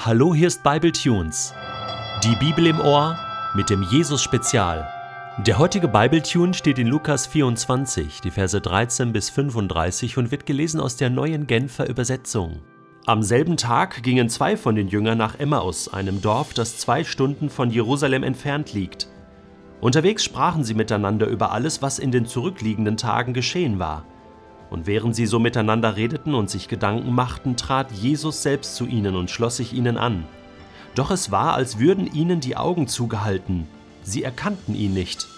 Hallo, hier ist Bible Tunes. Die Bibel im Ohr mit dem Jesus Spezial. Der heutige Bible Tune steht in Lukas 24, die Verse 13 bis 35 und wird gelesen aus der neuen Genfer Übersetzung. Am selben Tag gingen zwei von den Jüngern nach Emmaus, einem Dorf, das zwei Stunden von Jerusalem entfernt liegt. Unterwegs sprachen sie miteinander über alles, was in den zurückliegenden Tagen geschehen war. Und während sie so miteinander redeten und sich Gedanken machten, trat Jesus selbst zu ihnen und schloss sich ihnen an. Doch es war, als würden ihnen die Augen zugehalten. Sie erkannten ihn nicht.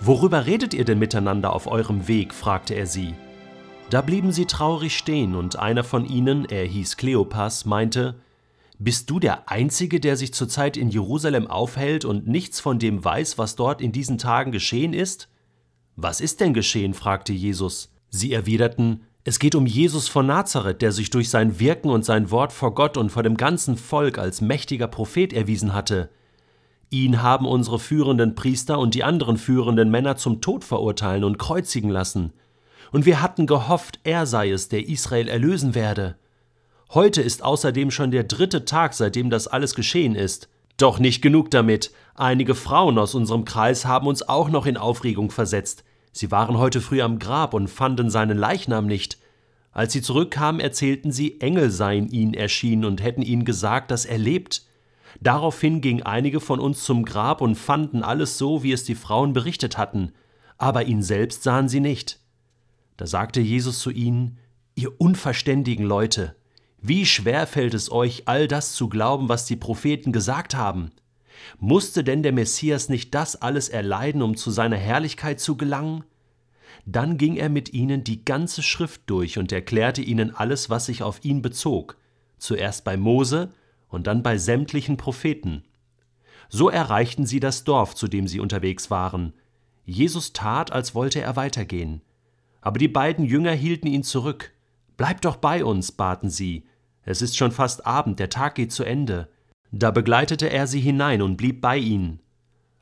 Worüber redet ihr denn miteinander auf eurem Weg? fragte er sie. Da blieben sie traurig stehen, und einer von ihnen, er hieß Kleopas, meinte, Bist du der Einzige, der sich zurzeit in Jerusalem aufhält und nichts von dem weiß, was dort in diesen Tagen geschehen ist? Was ist denn geschehen? fragte Jesus. Sie erwiderten, es geht um Jesus von Nazareth, der sich durch sein Wirken und sein Wort vor Gott und vor dem ganzen Volk als mächtiger Prophet erwiesen hatte. Ihn haben unsere führenden Priester und die anderen führenden Männer zum Tod verurteilen und kreuzigen lassen. Und wir hatten gehofft, er sei es, der Israel erlösen werde. Heute ist außerdem schon der dritte Tag, seitdem das alles geschehen ist. Doch nicht genug damit. Einige Frauen aus unserem Kreis haben uns auch noch in Aufregung versetzt. Sie waren heute früh am Grab und fanden seinen Leichnam nicht. Als sie zurückkamen, erzählten sie, Engel seien ihnen erschienen und hätten ihnen gesagt, dass er lebt. Daraufhin gingen einige von uns zum Grab und fanden alles so, wie es die Frauen berichtet hatten, aber ihn selbst sahen sie nicht. Da sagte Jesus zu ihnen, Ihr unverständigen Leute, wie schwer fällt es euch, all das zu glauben, was die Propheten gesagt haben? Musste denn der Messias nicht das alles erleiden, um zu seiner Herrlichkeit zu gelangen? Dann ging er mit ihnen die ganze Schrift durch und erklärte ihnen alles, was sich auf ihn bezog, zuerst bei Mose und dann bei sämtlichen Propheten. So erreichten sie das Dorf, zu dem sie unterwegs waren. Jesus tat, als wollte er weitergehen. Aber die beiden Jünger hielten ihn zurück. Bleib doch bei uns, baten sie. Es ist schon fast Abend, der Tag geht zu Ende. Da begleitete er sie hinein und blieb bei ihnen.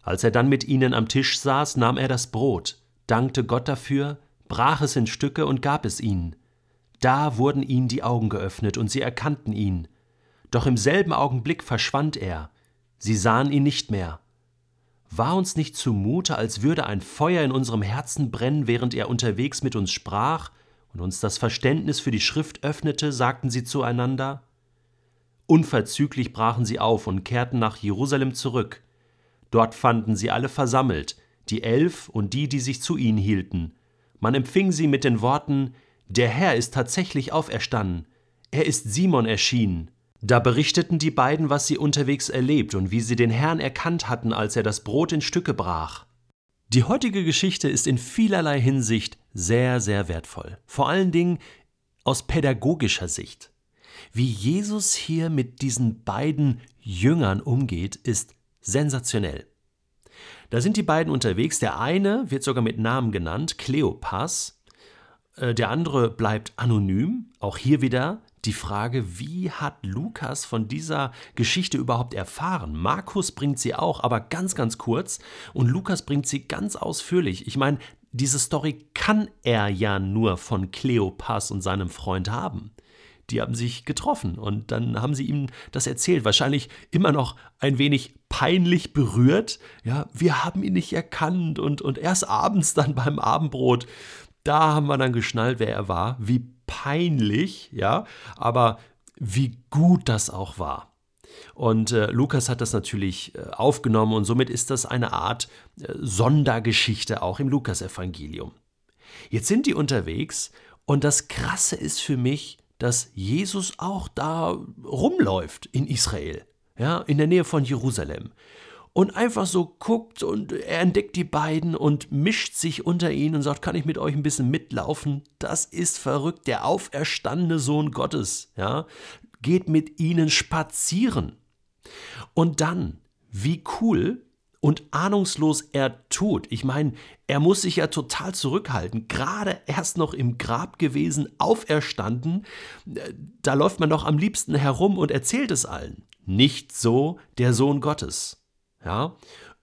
Als er dann mit ihnen am Tisch saß, nahm er das Brot, dankte Gott dafür, brach es in Stücke und gab es ihnen. Da wurden ihnen die Augen geöffnet und sie erkannten ihn. Doch im selben Augenblick verschwand er. Sie sahen ihn nicht mehr. War uns nicht zumute, als würde ein Feuer in unserem Herzen brennen, während er unterwegs mit uns sprach und uns das Verständnis für die Schrift öffnete, sagten sie zueinander. Unverzüglich brachen sie auf und kehrten nach Jerusalem zurück. Dort fanden sie alle versammelt, die Elf und die, die sich zu ihnen hielten. Man empfing sie mit den Worten Der Herr ist tatsächlich auferstanden, er ist Simon erschienen. Da berichteten die beiden, was sie unterwegs erlebt und wie sie den Herrn erkannt hatten, als er das Brot in Stücke brach. Die heutige Geschichte ist in vielerlei Hinsicht sehr, sehr wertvoll, vor allen Dingen aus pädagogischer Sicht. Wie Jesus hier mit diesen beiden Jüngern umgeht, ist sensationell. Da sind die beiden unterwegs. Der eine wird sogar mit Namen genannt, Kleopas. Äh, der andere bleibt anonym. Auch hier wieder die Frage, wie hat Lukas von dieser Geschichte überhaupt erfahren? Markus bringt sie auch, aber ganz, ganz kurz. Und Lukas bringt sie ganz ausführlich. Ich meine, diese Story kann er ja nur von Kleopas und seinem Freund haben die haben sich getroffen und dann haben sie ihm das erzählt. Wahrscheinlich immer noch ein wenig peinlich berührt. Ja, wir haben ihn nicht erkannt und, und erst abends dann beim Abendbrot, da haben wir dann geschnallt, wer er war. Wie peinlich, ja, aber wie gut das auch war. Und äh, Lukas hat das natürlich äh, aufgenommen und somit ist das eine Art äh, Sondergeschichte auch im Lukasevangelium. Jetzt sind die unterwegs und das Krasse ist für mich, dass Jesus auch da rumläuft in Israel, ja, in der Nähe von Jerusalem. Und einfach so guckt und er entdeckt die beiden und mischt sich unter ihnen und sagt, kann ich mit euch ein bisschen mitlaufen? Das ist verrückt, der auferstandene Sohn Gottes, ja, geht mit ihnen spazieren. Und dann, wie cool, und ahnungslos er tut. Ich meine, er muss sich ja total zurückhalten. Gerade erst noch im Grab gewesen, auferstanden. Da läuft man doch am liebsten herum und erzählt es allen. Nicht so der Sohn Gottes. Ja,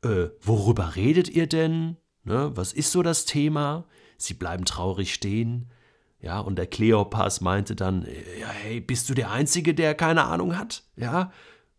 äh, worüber redet ihr denn? Ne, was ist so das Thema? Sie bleiben traurig stehen. Ja, und der Kleopas meinte dann, ja, hey, bist du der Einzige, der keine Ahnung hat? Ja,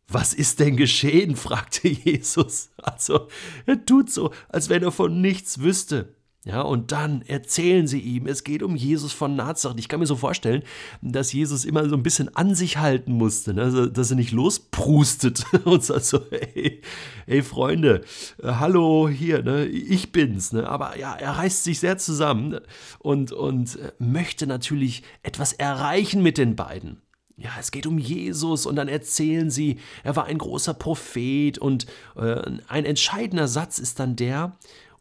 was ist denn geschehen? fragte Jesus. Also, er tut so, als wenn er von nichts wüsste. Ja, und dann erzählen sie ihm, es geht um Jesus von Nazareth. Ich kann mir so vorstellen, dass Jesus immer so ein bisschen an sich halten musste, ne? Also, dass er nicht losprustet und sagt so, hey, hey Freunde, äh, hallo hier, ne? ich bin's. Ne? Aber ja, er reißt sich sehr zusammen und, und äh, möchte natürlich etwas erreichen mit den beiden. Ja, es geht um Jesus und dann erzählen sie, er war ein großer Prophet und äh, ein entscheidender Satz ist dann der,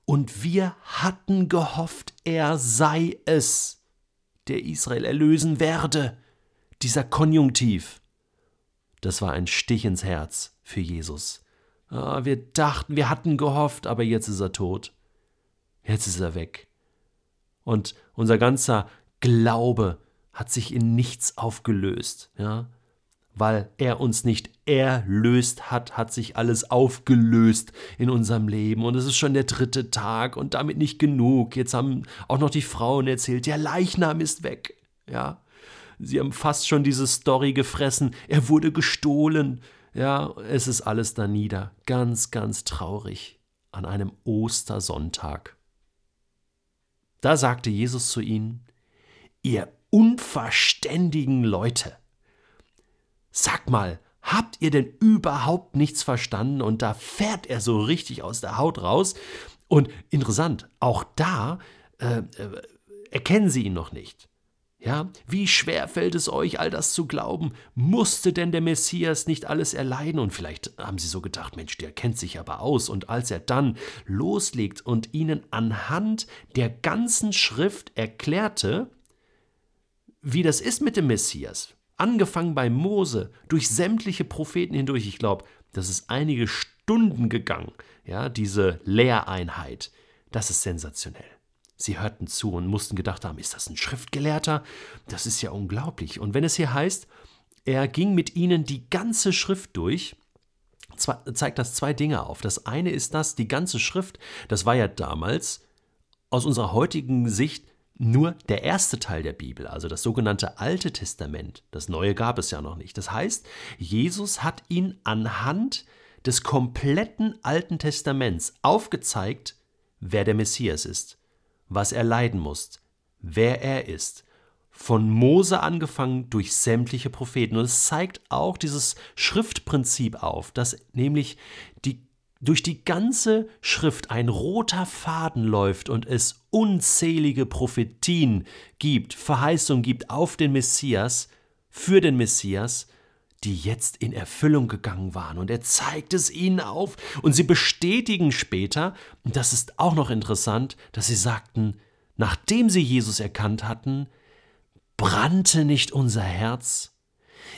und wir hatten gehofft, er sei es, der Israel erlösen werde. Dieser Konjunktiv. Das war ein Stich ins Herz für Jesus. Ah, wir dachten, wir hatten gehofft, aber jetzt ist er tot. Jetzt ist er weg. Und unser ganzer Glaube hat sich in nichts aufgelöst. Ja? weil er uns nicht erlöst hat, hat sich alles aufgelöst in unserem Leben. Und es ist schon der dritte Tag und damit nicht genug. Jetzt haben auch noch die Frauen erzählt, der Leichnam ist weg. Ja, sie haben fast schon diese Story gefressen. Er wurde gestohlen. Ja, es ist alles da nieder. Ganz, ganz traurig an einem Ostersonntag. Da sagte Jesus zu ihnen, ihr unverständigen Leute, Sag mal, habt ihr denn überhaupt nichts verstanden? Und da fährt er so richtig aus der Haut raus. Und interessant, auch da äh, äh, erkennen sie ihn noch nicht. Ja, wie schwer fällt es euch, all das zu glauben? Musste denn der Messias nicht alles erleiden? Und vielleicht haben sie so gedacht, Mensch, der kennt sich aber aus. Und als er dann loslegt und ihnen anhand der ganzen Schrift erklärte, wie das ist mit dem Messias, angefangen bei Mose, durch sämtliche Propheten hindurch. Ich glaube, das ist einige Stunden gegangen, ja, diese Lehreinheit. Das ist sensationell. Sie hörten zu und mussten gedacht haben, ist das ein Schriftgelehrter? Das ist ja unglaublich. Und wenn es hier heißt, er ging mit ihnen die ganze Schrift durch, zeigt das zwei Dinge auf. Das eine ist das, die ganze Schrift, das war ja damals aus unserer heutigen Sicht nur der erste Teil der Bibel, also das sogenannte Alte Testament. Das Neue gab es ja noch nicht. Das heißt, Jesus hat ihn anhand des kompletten Alten Testaments aufgezeigt, wer der Messias ist, was er leiden muss, wer er ist. Von Mose angefangen durch sämtliche Propheten. Und es zeigt auch dieses Schriftprinzip auf, dass nämlich die durch die ganze Schrift ein roter Faden läuft und es unzählige Prophetien gibt, Verheißungen gibt auf den Messias, für den Messias, die jetzt in Erfüllung gegangen waren. Und er zeigt es ihnen auf und sie bestätigen später, und das ist auch noch interessant, dass sie sagten, nachdem sie Jesus erkannt hatten, brannte nicht unser Herz?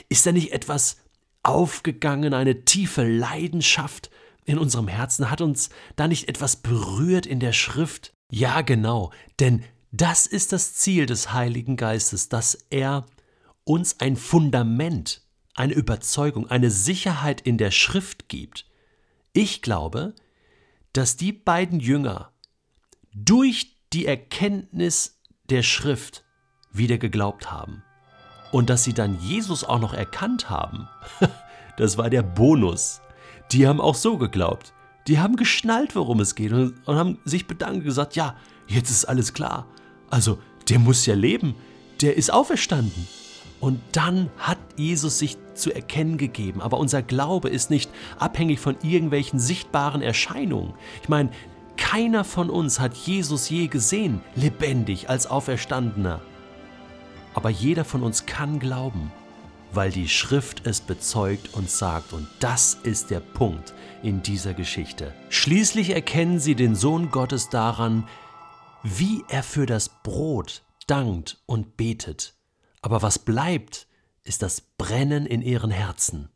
Ist da nicht etwas aufgegangen, eine tiefe Leidenschaft in unserem Herzen? Hat uns da nicht etwas berührt in der Schrift? Ja, genau, denn das ist das Ziel des Heiligen Geistes, dass er uns ein Fundament, eine Überzeugung, eine Sicherheit in der Schrift gibt. Ich glaube, dass die beiden Jünger durch die Erkenntnis der Schrift wieder geglaubt haben. Und dass sie dann Jesus auch noch erkannt haben, das war der Bonus die haben auch so geglaubt. Die haben geschnallt, worum es geht und, und haben sich bedankt und gesagt, ja, jetzt ist alles klar. Also, der muss ja leben, der ist auferstanden. Und dann hat Jesus sich zu erkennen gegeben. Aber unser Glaube ist nicht abhängig von irgendwelchen sichtbaren Erscheinungen. Ich meine, keiner von uns hat Jesus je gesehen, lebendig als Auferstandener. Aber jeder von uns kann glauben weil die Schrift es bezeugt und sagt. Und das ist der Punkt in dieser Geschichte. Schließlich erkennen sie den Sohn Gottes daran, wie er für das Brot dankt und betet. Aber was bleibt, ist das Brennen in ihren Herzen.